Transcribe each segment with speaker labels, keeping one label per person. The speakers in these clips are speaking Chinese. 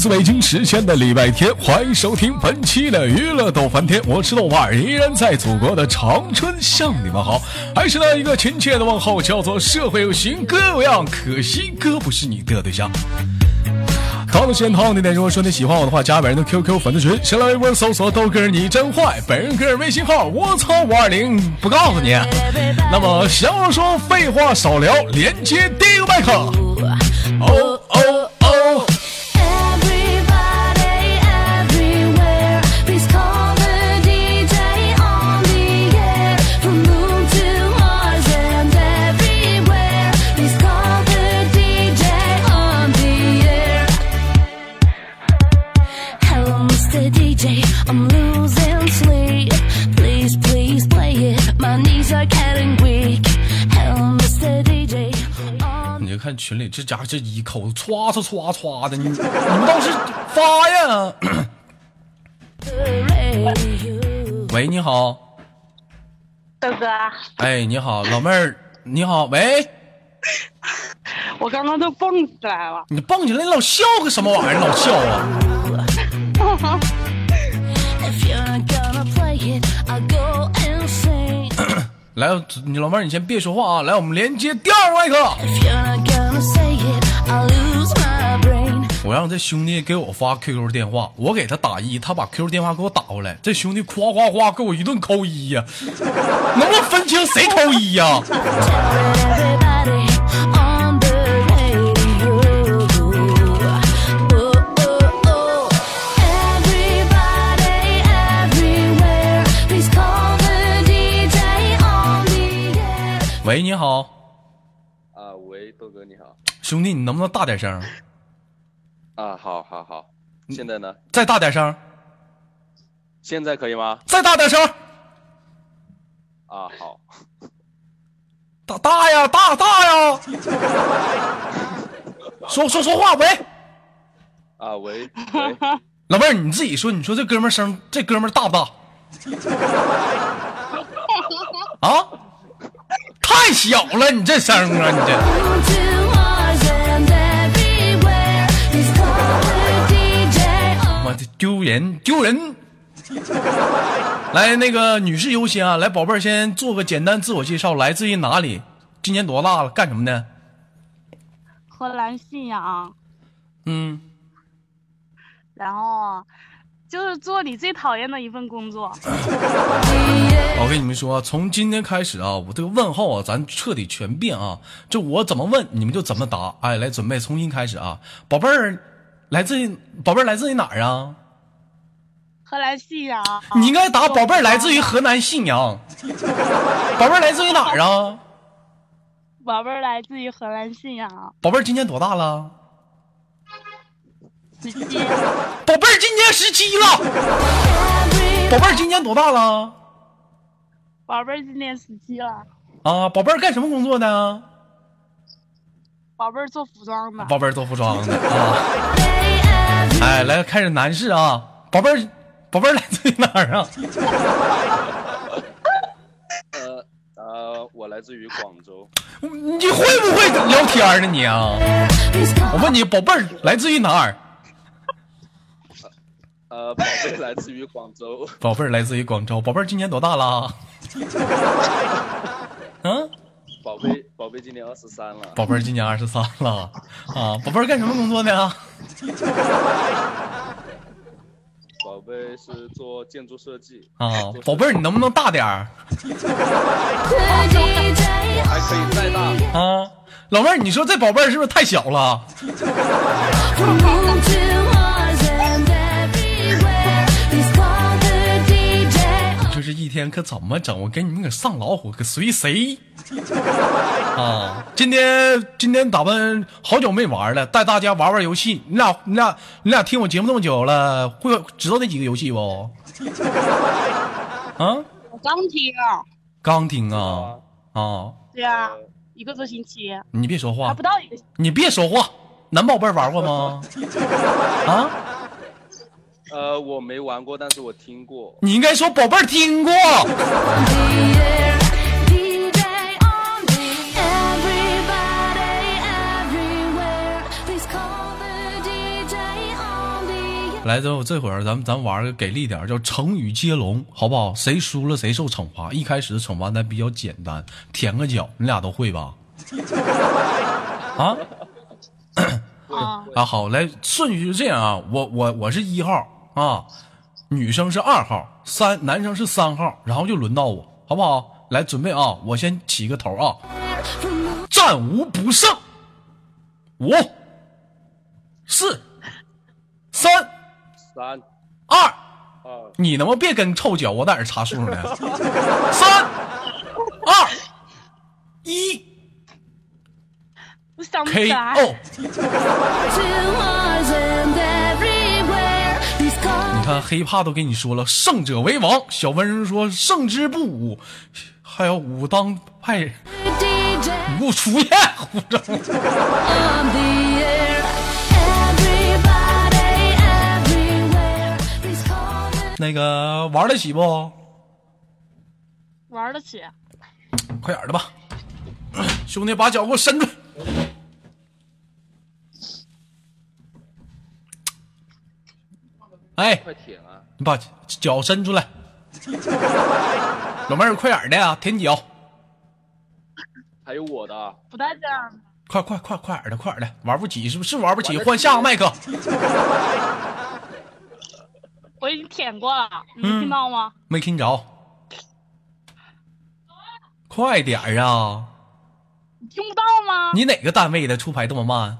Speaker 1: 自北京时间的礼拜天，欢迎收听本期的娱乐逗翻天，我是豆瓣，依然在祖国的长春向你们好，还是那一个亲切的问候，叫做社会有型哥有样，可惜哥不是你的对象。好的，时间到那点，如果说你喜欢我的话，加本人的 QQ 粉丝群，新浪微博搜索豆哥你真坏，本人个人微信号我操五二零，不告诉你。那么闲话说废话少聊，连接第一个麦克。哦哦看群里这家伙这一口子歘歘歘歘的，你你们倒是发呀！喂，你好，
Speaker 2: 豆哥，
Speaker 1: 哎，你好，老妹儿，你好，喂，
Speaker 2: 我刚刚都蹦起来了。
Speaker 1: 你蹦起来，你老笑个什么玩意儿？老笑啊！来，你老妹儿，你先别说话啊！来，我们连接第二个麦克。
Speaker 3: It.
Speaker 1: 我让这兄弟给我发 QQ 电话，我给他打一，他把 QQ 电话给我打过来。这兄弟夸夸夸给我一顿扣一呀、能不能分清谁扣一呀、喂，你好，
Speaker 4: 啊，喂，豆哥你好。
Speaker 1: 兄弟，你能不能大点声？
Speaker 4: 啊，好，好，好。现在呢？
Speaker 1: 再大点声，
Speaker 4: 现在可以吗？
Speaker 1: 再大点声，
Speaker 4: 啊，好。
Speaker 1: 大大呀，大大呀！说说说话，喂，
Speaker 4: 啊，喂，喂，
Speaker 1: 老妹儿，你自己说，你说这哥们儿声，这哥们儿大不大？啊，太小了，你这声啊，你这。我这丢人丢人！来，那个女士优先啊！来，宝贝儿，先做个简单自我介绍，来自于哪里？今年多大了？干什么的？
Speaker 2: 河南信阳，
Speaker 1: 嗯，
Speaker 2: 然后就是做你最讨厌的一份工作。
Speaker 1: 我跟你们说，从今天开始啊，我这个问候啊，咱彻底全变啊！就我怎么问，你们就怎么答。哎，来，准备重新开始啊！宝贝儿，来自于宝贝儿来自于哪儿啊？
Speaker 2: 河南信阳，
Speaker 1: 你应该答宝贝儿来自于河南信阳。宝贝儿来自于哪儿啊？
Speaker 2: 宝贝儿来自于河南信阳，
Speaker 1: 宝贝儿今年多大了？
Speaker 2: 十七，
Speaker 1: 宝贝儿今年十七了。宝贝儿今年多大了？
Speaker 2: 宝贝儿今年十七了，
Speaker 1: 啊，宝贝儿干什么工作的？
Speaker 2: 宝贝儿做服装的，
Speaker 1: 宝贝儿做服装的啊。哎，来开始男士啊，宝贝儿，宝贝儿来自于哪儿啊？
Speaker 4: 呃呃，我来自于广州。
Speaker 1: 你会不会聊天呢你啊？我问你，宝贝儿来自于哪儿？
Speaker 4: 呃，宝贝来自于广州。
Speaker 1: 宝贝儿来自于广州。宝贝儿今年多大了？嗯，
Speaker 4: 宝贝，宝贝今年二十三了。
Speaker 1: 宝贝儿今年二十三了啊。宝贝儿干什么工作的？
Speaker 4: 宝贝是做建筑设计。
Speaker 1: 啊，宝贝儿你能不能大点儿
Speaker 4: 我还可以再大。
Speaker 1: 啊？老妹儿，你说这宝贝儿是不是太小了？这是一天可怎么整？我给你们可上老虎，可随谁？啊！今天今天打扮好久没玩了，带大家玩玩游戏。你俩你俩你俩听我节目这么久了，会知道那几个游戏不？啊，
Speaker 2: 我刚听，
Speaker 1: 刚听啊啊！
Speaker 2: 对啊，一个多星期，
Speaker 1: 你别说话
Speaker 2: 还不，到一个星期。
Speaker 1: 你别说话。男宝贝玩过吗？啊，
Speaker 4: 呃，我没玩过，但是我听过。
Speaker 1: 你应该说宝贝儿听过。
Speaker 3: the air. DJ on everybody everywhere, please call the DJ on
Speaker 1: 来，这这会儿咱们咱玩个给力点儿，叫成语接龙，好不好？谁输了谁受惩罚。一开始惩罚咱比较简单，舔个脚，你俩都会吧？啊
Speaker 2: 啊，
Speaker 1: 啊，好，来顺序是这样啊，我我我是一号啊，女生是二号，三男生是三号，然后就轮到我，好不好？来准备啊，我先起个头啊，战无不胜，五、四、三、
Speaker 4: 三
Speaker 1: 二。
Speaker 4: 二
Speaker 1: 你能不能别跟臭脚我在这查数呢？三、二、一。，KO。你看黑怕都跟你说了，胜者为王。小温柔说胜之不武，还有武当派我出现，那个玩得起不？
Speaker 2: 玩得起。
Speaker 1: 快点的吧，兄弟，把脚给我伸出来。哎，
Speaker 4: 快舔啊！
Speaker 1: 你把脚伸出来，老妹儿，快点的呀，舔脚，
Speaker 4: 还有我的啊，
Speaker 2: 不带这样的。
Speaker 1: 快快快快点的，快点的，玩不起是不是？玩不起，换下个麦克。
Speaker 2: 我已经舔过了，你
Speaker 1: 嗯
Speaker 2: 听到吗？
Speaker 1: 没听着，快点儿啊！
Speaker 2: 你听不到吗？
Speaker 1: 你哪个单位的出牌这么慢？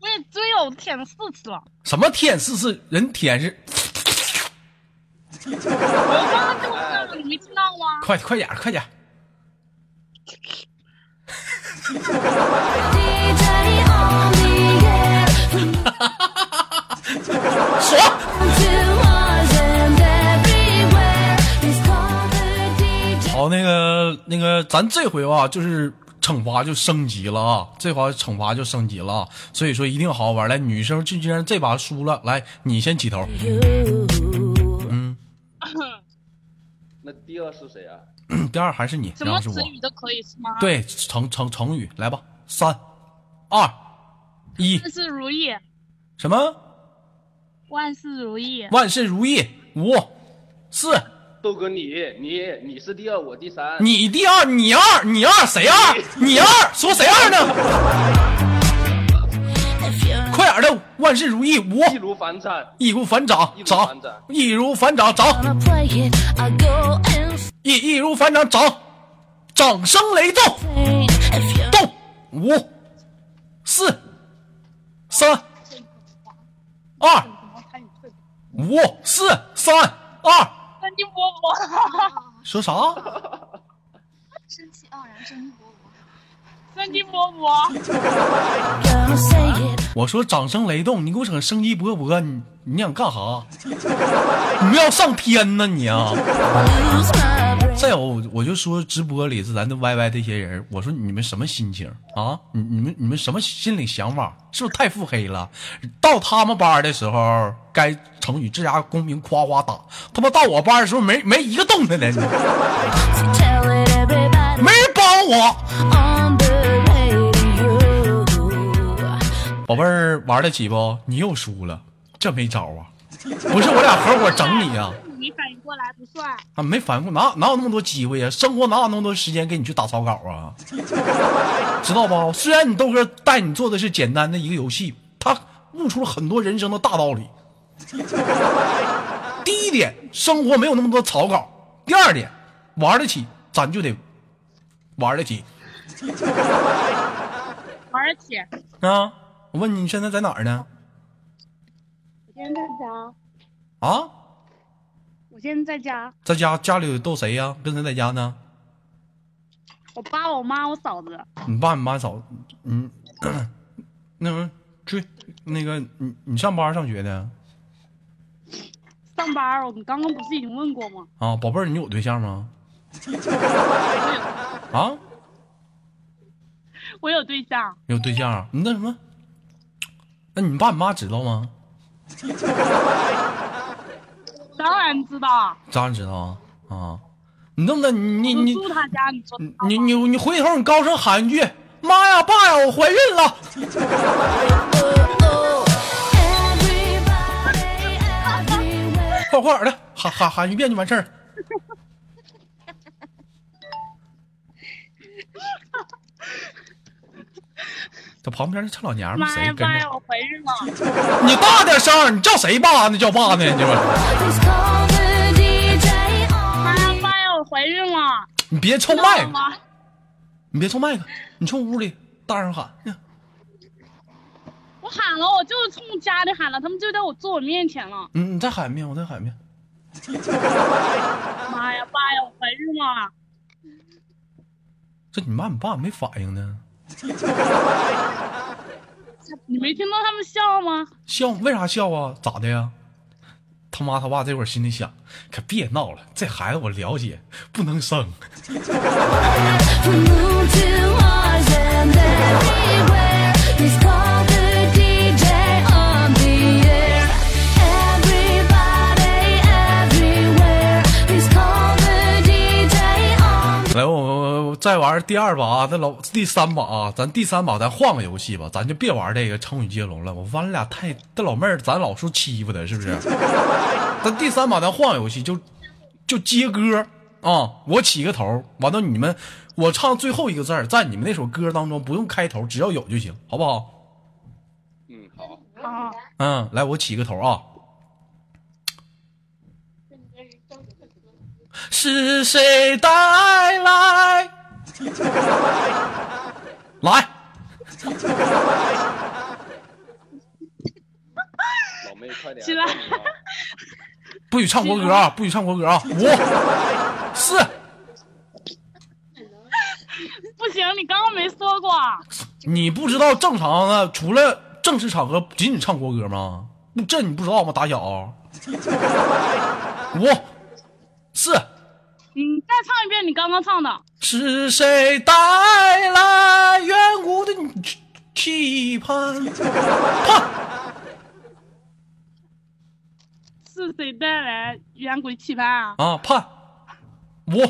Speaker 2: 我也追了，我舔了四次了。
Speaker 1: 什么舔四次？人舔是。
Speaker 2: 我刚刚中了，你没听到吗？
Speaker 1: 快快点，快点。好，那个那个，咱这回吧，就是惩罚就升级了啊，这回惩罚就升级了啊，所以说一定好好玩。来，女生就既然这把输了，来你先起头。嗯，
Speaker 4: 那第二是谁啊？
Speaker 1: 第二还是你，
Speaker 2: 什么
Speaker 1: 然后是我。
Speaker 2: 词语都可以是吗？，
Speaker 1: 对，成成成语，来吧，三、二、一，
Speaker 2: 万事如意，
Speaker 1: 什么？
Speaker 2: 万事如意。
Speaker 1: 万事如意。五、四，
Speaker 4: 豆哥你你你是第二，我第三。
Speaker 1: 你第二，你二，你二，谁二？你二，说谁二呢？快点的，万事如意。五，
Speaker 4: 易如反掌，
Speaker 1: 易如反掌，
Speaker 4: 易如
Speaker 1: 掌
Speaker 4: 反掌，
Speaker 1: 易如反掌，掌.易易如反掌，掌，掌声雷动，动。五、四、三、二、五、四、三、二，
Speaker 2: 三金波波，
Speaker 1: 说啥？
Speaker 3: 生气盎然，生机勃勃。
Speaker 2: 三金波波
Speaker 3: ，Gonna say it.
Speaker 1: 我说掌声雷动，你给我整生机勃勃，你你想干啥？你要上天呢你啊！再有，我就说直播里是咱的 YY 这些人，我说你们什么心情啊？你你们你们什么心理想法？是不是太腹黑了？到他们班的时候，该成语这家公屏夸夸打，他妈到我班的时候没没一个动弹的
Speaker 3: it everybody
Speaker 1: 没人帮我。宝贝儿玩得起不？你又输了，这没招啊！不是我俩合伙整你啊！
Speaker 2: 你反应过来不算。
Speaker 1: 啊，没反应过，哪哪有那么多机会呀、生活哪有那么多时间给你去打草稿啊？知道不？虽然你豆哥带你做的是简单的一个游戏，他悟出了很多人生的大道理。第一点，生活没有那么多草稿；第二点，玩得起，咱就得玩得起
Speaker 2: 玩得起。
Speaker 1: 啊！我问你，你现在在哪儿呢？
Speaker 2: 我现在在家，
Speaker 1: 啊，
Speaker 2: 我现在在家，
Speaker 1: 在家家里都谁呀、跟谁在家呢？
Speaker 2: 我爸、我妈、我嫂子。
Speaker 1: 你爸你妈嫂子，嗯，那什么，追那个你你上班上学的
Speaker 2: 上班儿，我们刚刚不是已经问过吗？
Speaker 1: 啊？宝贝儿，你有对象吗？啊，
Speaker 2: 我有对象，
Speaker 1: 有对象啊？你那什么？那你爸你妈知道吗？
Speaker 2: 你知道？
Speaker 1: 咋你知道啊？啊，你这么的，你你
Speaker 2: 住他家，你
Speaker 1: 你你你回头你高声喊一句：“妈呀，爸呀，我怀孕了。”快快的喊喊喊一遍就完事儿。这旁边这老娘们！你大点声儿，你叫谁爸呢？叫爸呢？你这
Speaker 3: Please call the DJ
Speaker 2: 妈呀爸呀，我怀孕了！
Speaker 1: 你别冲麦克，你别冲麦克，你冲屋里大声喊。
Speaker 2: 我喊了，我就是冲家里喊了，他们就在我坐我面前了。
Speaker 1: 嗯，你再喊一遍，我再喊一遍。
Speaker 2: 妈呀爸呀，我怀孕了！
Speaker 1: 这你妈你爸没反应呢？
Speaker 2: 你没听到他们笑吗？
Speaker 1: 笑？为啥笑啊？咋的呀？他妈他爸这会儿心里想，可别闹了，这孩子我了解，不能生。再玩第二把啊，这老第三把啊，咱第三把咱换个游戏吧，咱就别玩这个成语接龙了。我发现俩太这老妹儿，咱老说欺负她，是不是？咱第三把咱换个游戏，就就接歌啊，我起个头，完了你们我唱最后一个字儿，在你们那首歌当中不用开头，只要有就行，好不好？
Speaker 4: 嗯，好，
Speaker 2: 啊，
Speaker 1: 嗯，来，我起个头啊。是谁带来？来，
Speaker 4: 老妹快点，
Speaker 2: 起来
Speaker 1: 不许唱国歌啊！不许唱国歌啊！五、四，
Speaker 2: 不行，你刚刚没说过。
Speaker 1: 你不知道正常的，除了正式场合，仅仅唱国歌吗？这你不知道吗？打小，五、四，
Speaker 2: 你再唱一遍你刚刚唱的。
Speaker 1: 是谁带来远古的期盼？盼。
Speaker 2: 是谁带来远古的期盼啊？
Speaker 1: 啊，判五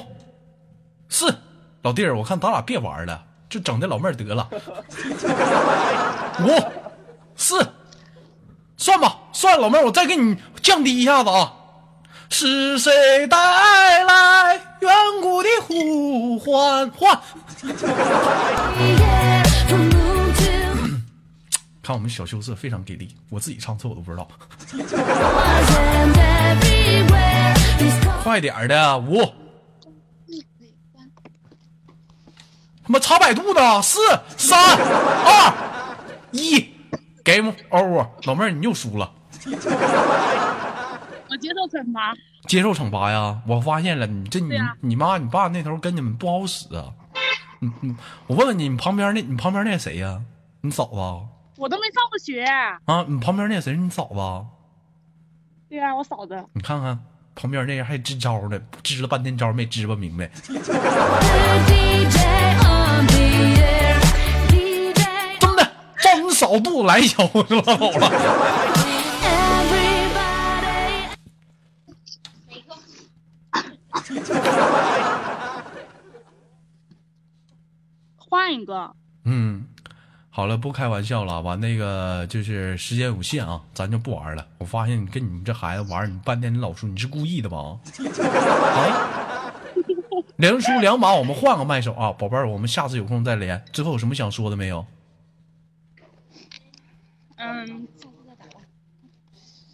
Speaker 1: 四，老弟儿，我看咱俩别玩了，就整这老妹儿得了。五四，算吧，算了，老妹儿，我再给你降低一下子啊。是谁带来远古的呼唤？唤
Speaker 3: ！the air. From moon to
Speaker 1: 看我们小羞涩非常给力，我自己唱错我都不知道。快点儿的，五。他妈查百度的，四三二一，game over。老妹儿，你又输了，
Speaker 2: 我接受惩罚。
Speaker 1: 接受惩罚呀！我发现了，你这你、你妈你爸那头跟你们不好使啊。嗯嗯，我问问你，你旁边那你旁边那谁呀？你嫂子啊？
Speaker 2: 我都没上过学。
Speaker 1: 啊，你旁边那谁是你嫂子啊？
Speaker 2: 对啊，我嫂子。
Speaker 1: 你看看旁边那人还支招呢，支了半天招没支吧明白。真的，照你嫂肚子来一脚就拉倒了。
Speaker 2: 一个。
Speaker 1: 嗯，好了，不开玩笑了，完那个就是时间有限啊，咱就不玩了。我发现你跟你们这孩子玩，你半天你老输，你是故意的吧？啊，连输两把，我们换个麦手啊，宝贝儿，我们下次有空再连。最后有什么想说的没有？
Speaker 2: 嗯，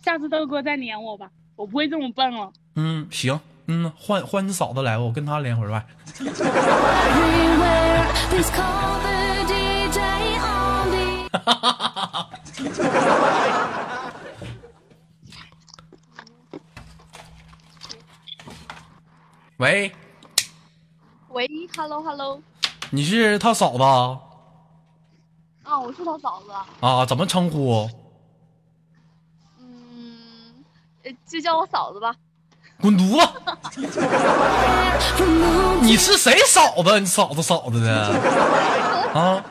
Speaker 2: 下次豆哥再连我吧，我不会这么笨了。
Speaker 1: 嗯，行，嗯，换换你嫂子来吧，我跟她连会儿麦。喂，
Speaker 5: 喂，hello hello，
Speaker 1: 你是他嫂子啊？
Speaker 5: 啊，我是他嫂子，
Speaker 1: 啊，怎么称呼？
Speaker 5: 嗯，呃就叫我嫂子吧。
Speaker 1: 滚犊子！你是谁嫂子？你嫂子嫂子的啊？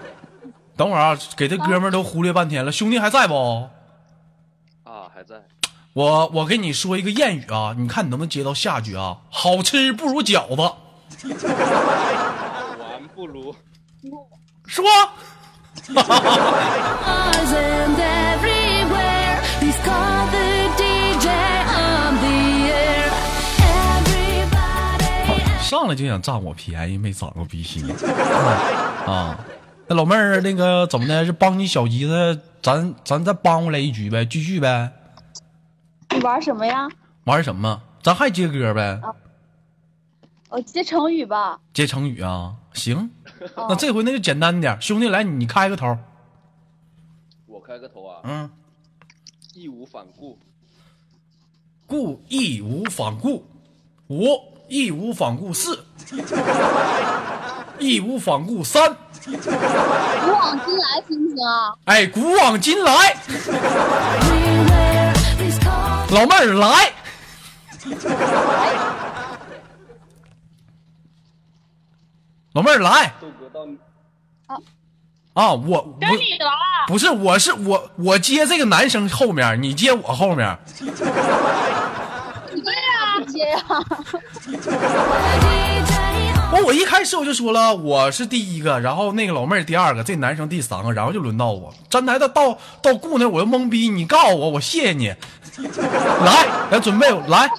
Speaker 1: 等会儿啊，给这哥们儿都忽略半天了，兄弟还在不？
Speaker 4: 啊，还在。
Speaker 1: 我我给你说一个谚语啊，你看你能不能接到下句啊？好吃不如饺子。
Speaker 4: 玩不如
Speaker 1: 说。
Speaker 3: 上
Speaker 1: 来就想占我便宜，没长个鼻息啊。那老妹儿，那个怎么的？是帮你小姨子，咱咱再帮回来一局呗，继续呗，
Speaker 5: 你玩什么呀？
Speaker 1: 玩什么？咱还接歌呗，
Speaker 5: 哦接成语吧。
Speaker 1: 接成语啊？行，
Speaker 5: 哦
Speaker 1: 那这回那就简单点，兄弟来，你开个头，
Speaker 4: 我开个头啊，
Speaker 1: 嗯，
Speaker 4: 义无反顾，
Speaker 1: 故义无反顾，五义无反顾四，义无反顾三，
Speaker 5: 古往今来行不行啊？
Speaker 1: 哎，古往今来老妹儿来，老妹儿来
Speaker 4: 豆哥到你
Speaker 1: 啊！我我！不是，我是我我接这个男生后面，你接我后面。
Speaker 5: 你对呀，接呀。
Speaker 3: DJ
Speaker 1: 我我一开始我就说了，我是第一个，然后那个老妹儿第二个，这男生第三个，然后就轮到我。站台到到到顾那我就懵逼，你告诉我，我谢谢你。来来准备来，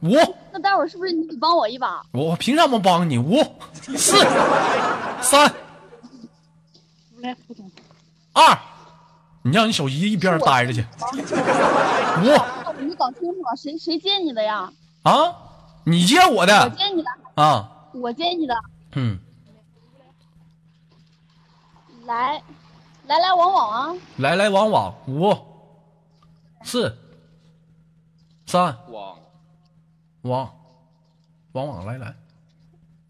Speaker 1: 五，
Speaker 5: 那待会儿是不是你得帮我一把？
Speaker 1: 我我凭什么帮你？五四三
Speaker 2: 来，
Speaker 1: 二，你让你小姨一边待着去。五
Speaker 5: 你搞清楚了，谁谁接你的呀？
Speaker 1: 啊，你接我的我
Speaker 5: 接你的，
Speaker 1: 啊，
Speaker 5: 我接你的。
Speaker 1: 嗯，
Speaker 5: 来，来来往往啊！
Speaker 1: 来来往往，五四三
Speaker 4: 往
Speaker 1: 往往往来来，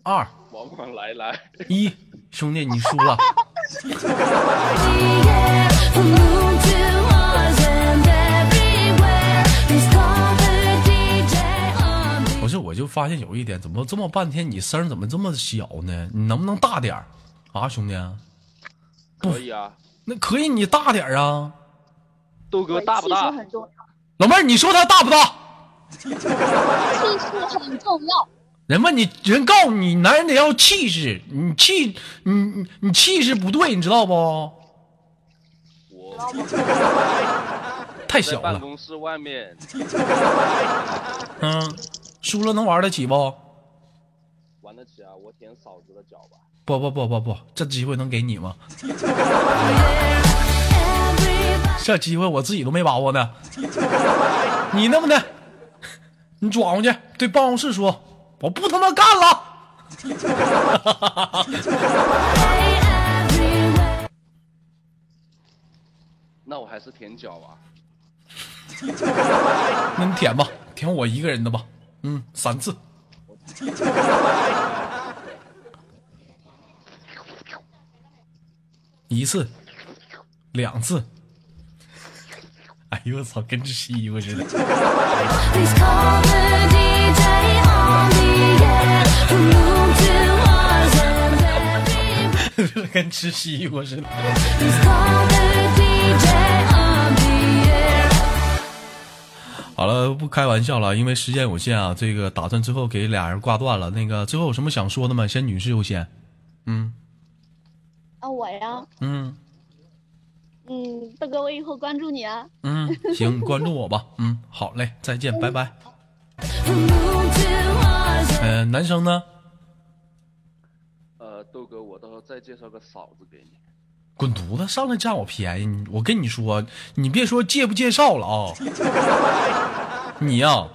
Speaker 1: 二
Speaker 4: 往往来来，
Speaker 1: 一，兄弟你输了。就发现有一点，怎么这么半天你声怎么这么小呢？你能不能大点儿啊，兄弟？
Speaker 4: 可以啊。
Speaker 1: 那可以，你大点儿啊，
Speaker 4: 豆哥大不大
Speaker 1: 老妹儿，你说他大不大？
Speaker 5: 气势很重要。
Speaker 1: 人问你，人告诉你，男人得要气势，你气，你你你气势不对，你知道不？
Speaker 4: 我
Speaker 1: 太小了，
Speaker 4: 办公室外面，
Speaker 1: 嗯，输了能玩得起不？
Speaker 4: 玩得起啊！我舔嫂子的脚吧。
Speaker 1: 不不不不不，这机会能给你吗？这机会我自己都没把握呢。你那么的？你转过去对办公室说，我不他妈干了。
Speaker 4: 那我还是舔脚吧。
Speaker 1: 那你舔吧，舔我一个人的吧。嗯三次。一次。两次。哎呦我操跟只西瓜似的。跟吃西瓜似的。好了，不开玩笑了，因为时间有限啊，这个打算最后给俩人挂断了。那个最后有什么想说的吗？先女士优先。嗯
Speaker 5: 啊，我呀，
Speaker 1: 嗯
Speaker 5: 嗯，大哥，我以后关注你啊。
Speaker 1: 嗯，行，关注我吧。嗯，好嘞，再见，拜拜。呃，男生呢？
Speaker 4: 呃，豆哥，我到时候再介绍个嫂子给你。
Speaker 1: 滚犊子，上来占我便宜！我跟你说，你别说介不介绍了啊，你呀、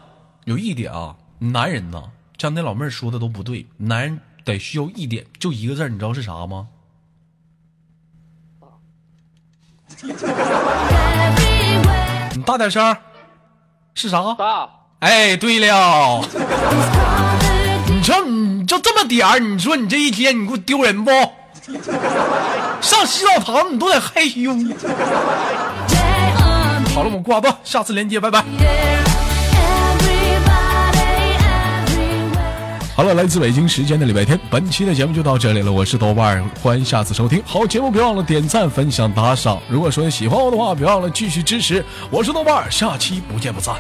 Speaker 1: 有一点啊，男人呐，像那老妹儿说的都不对，男人得需要一点，就一个字儿，你知道是啥吗？你 大点声儿，是啥？
Speaker 4: 大，
Speaker 1: 哎，对了你说你就这么点儿，你说你这一天你给我丢人不？上洗澡堂你都得害羞。好了，我们挂断，下次连接，拜拜。好了，来自北京时间的礼拜天，本期的节目就到这里了。我是豆瓣，欢迎下次收听。好节目别忘了点赞、分享、打赏。如果说你喜欢我的话，别忘了继续支持。我是豆瓣，下期不见不散。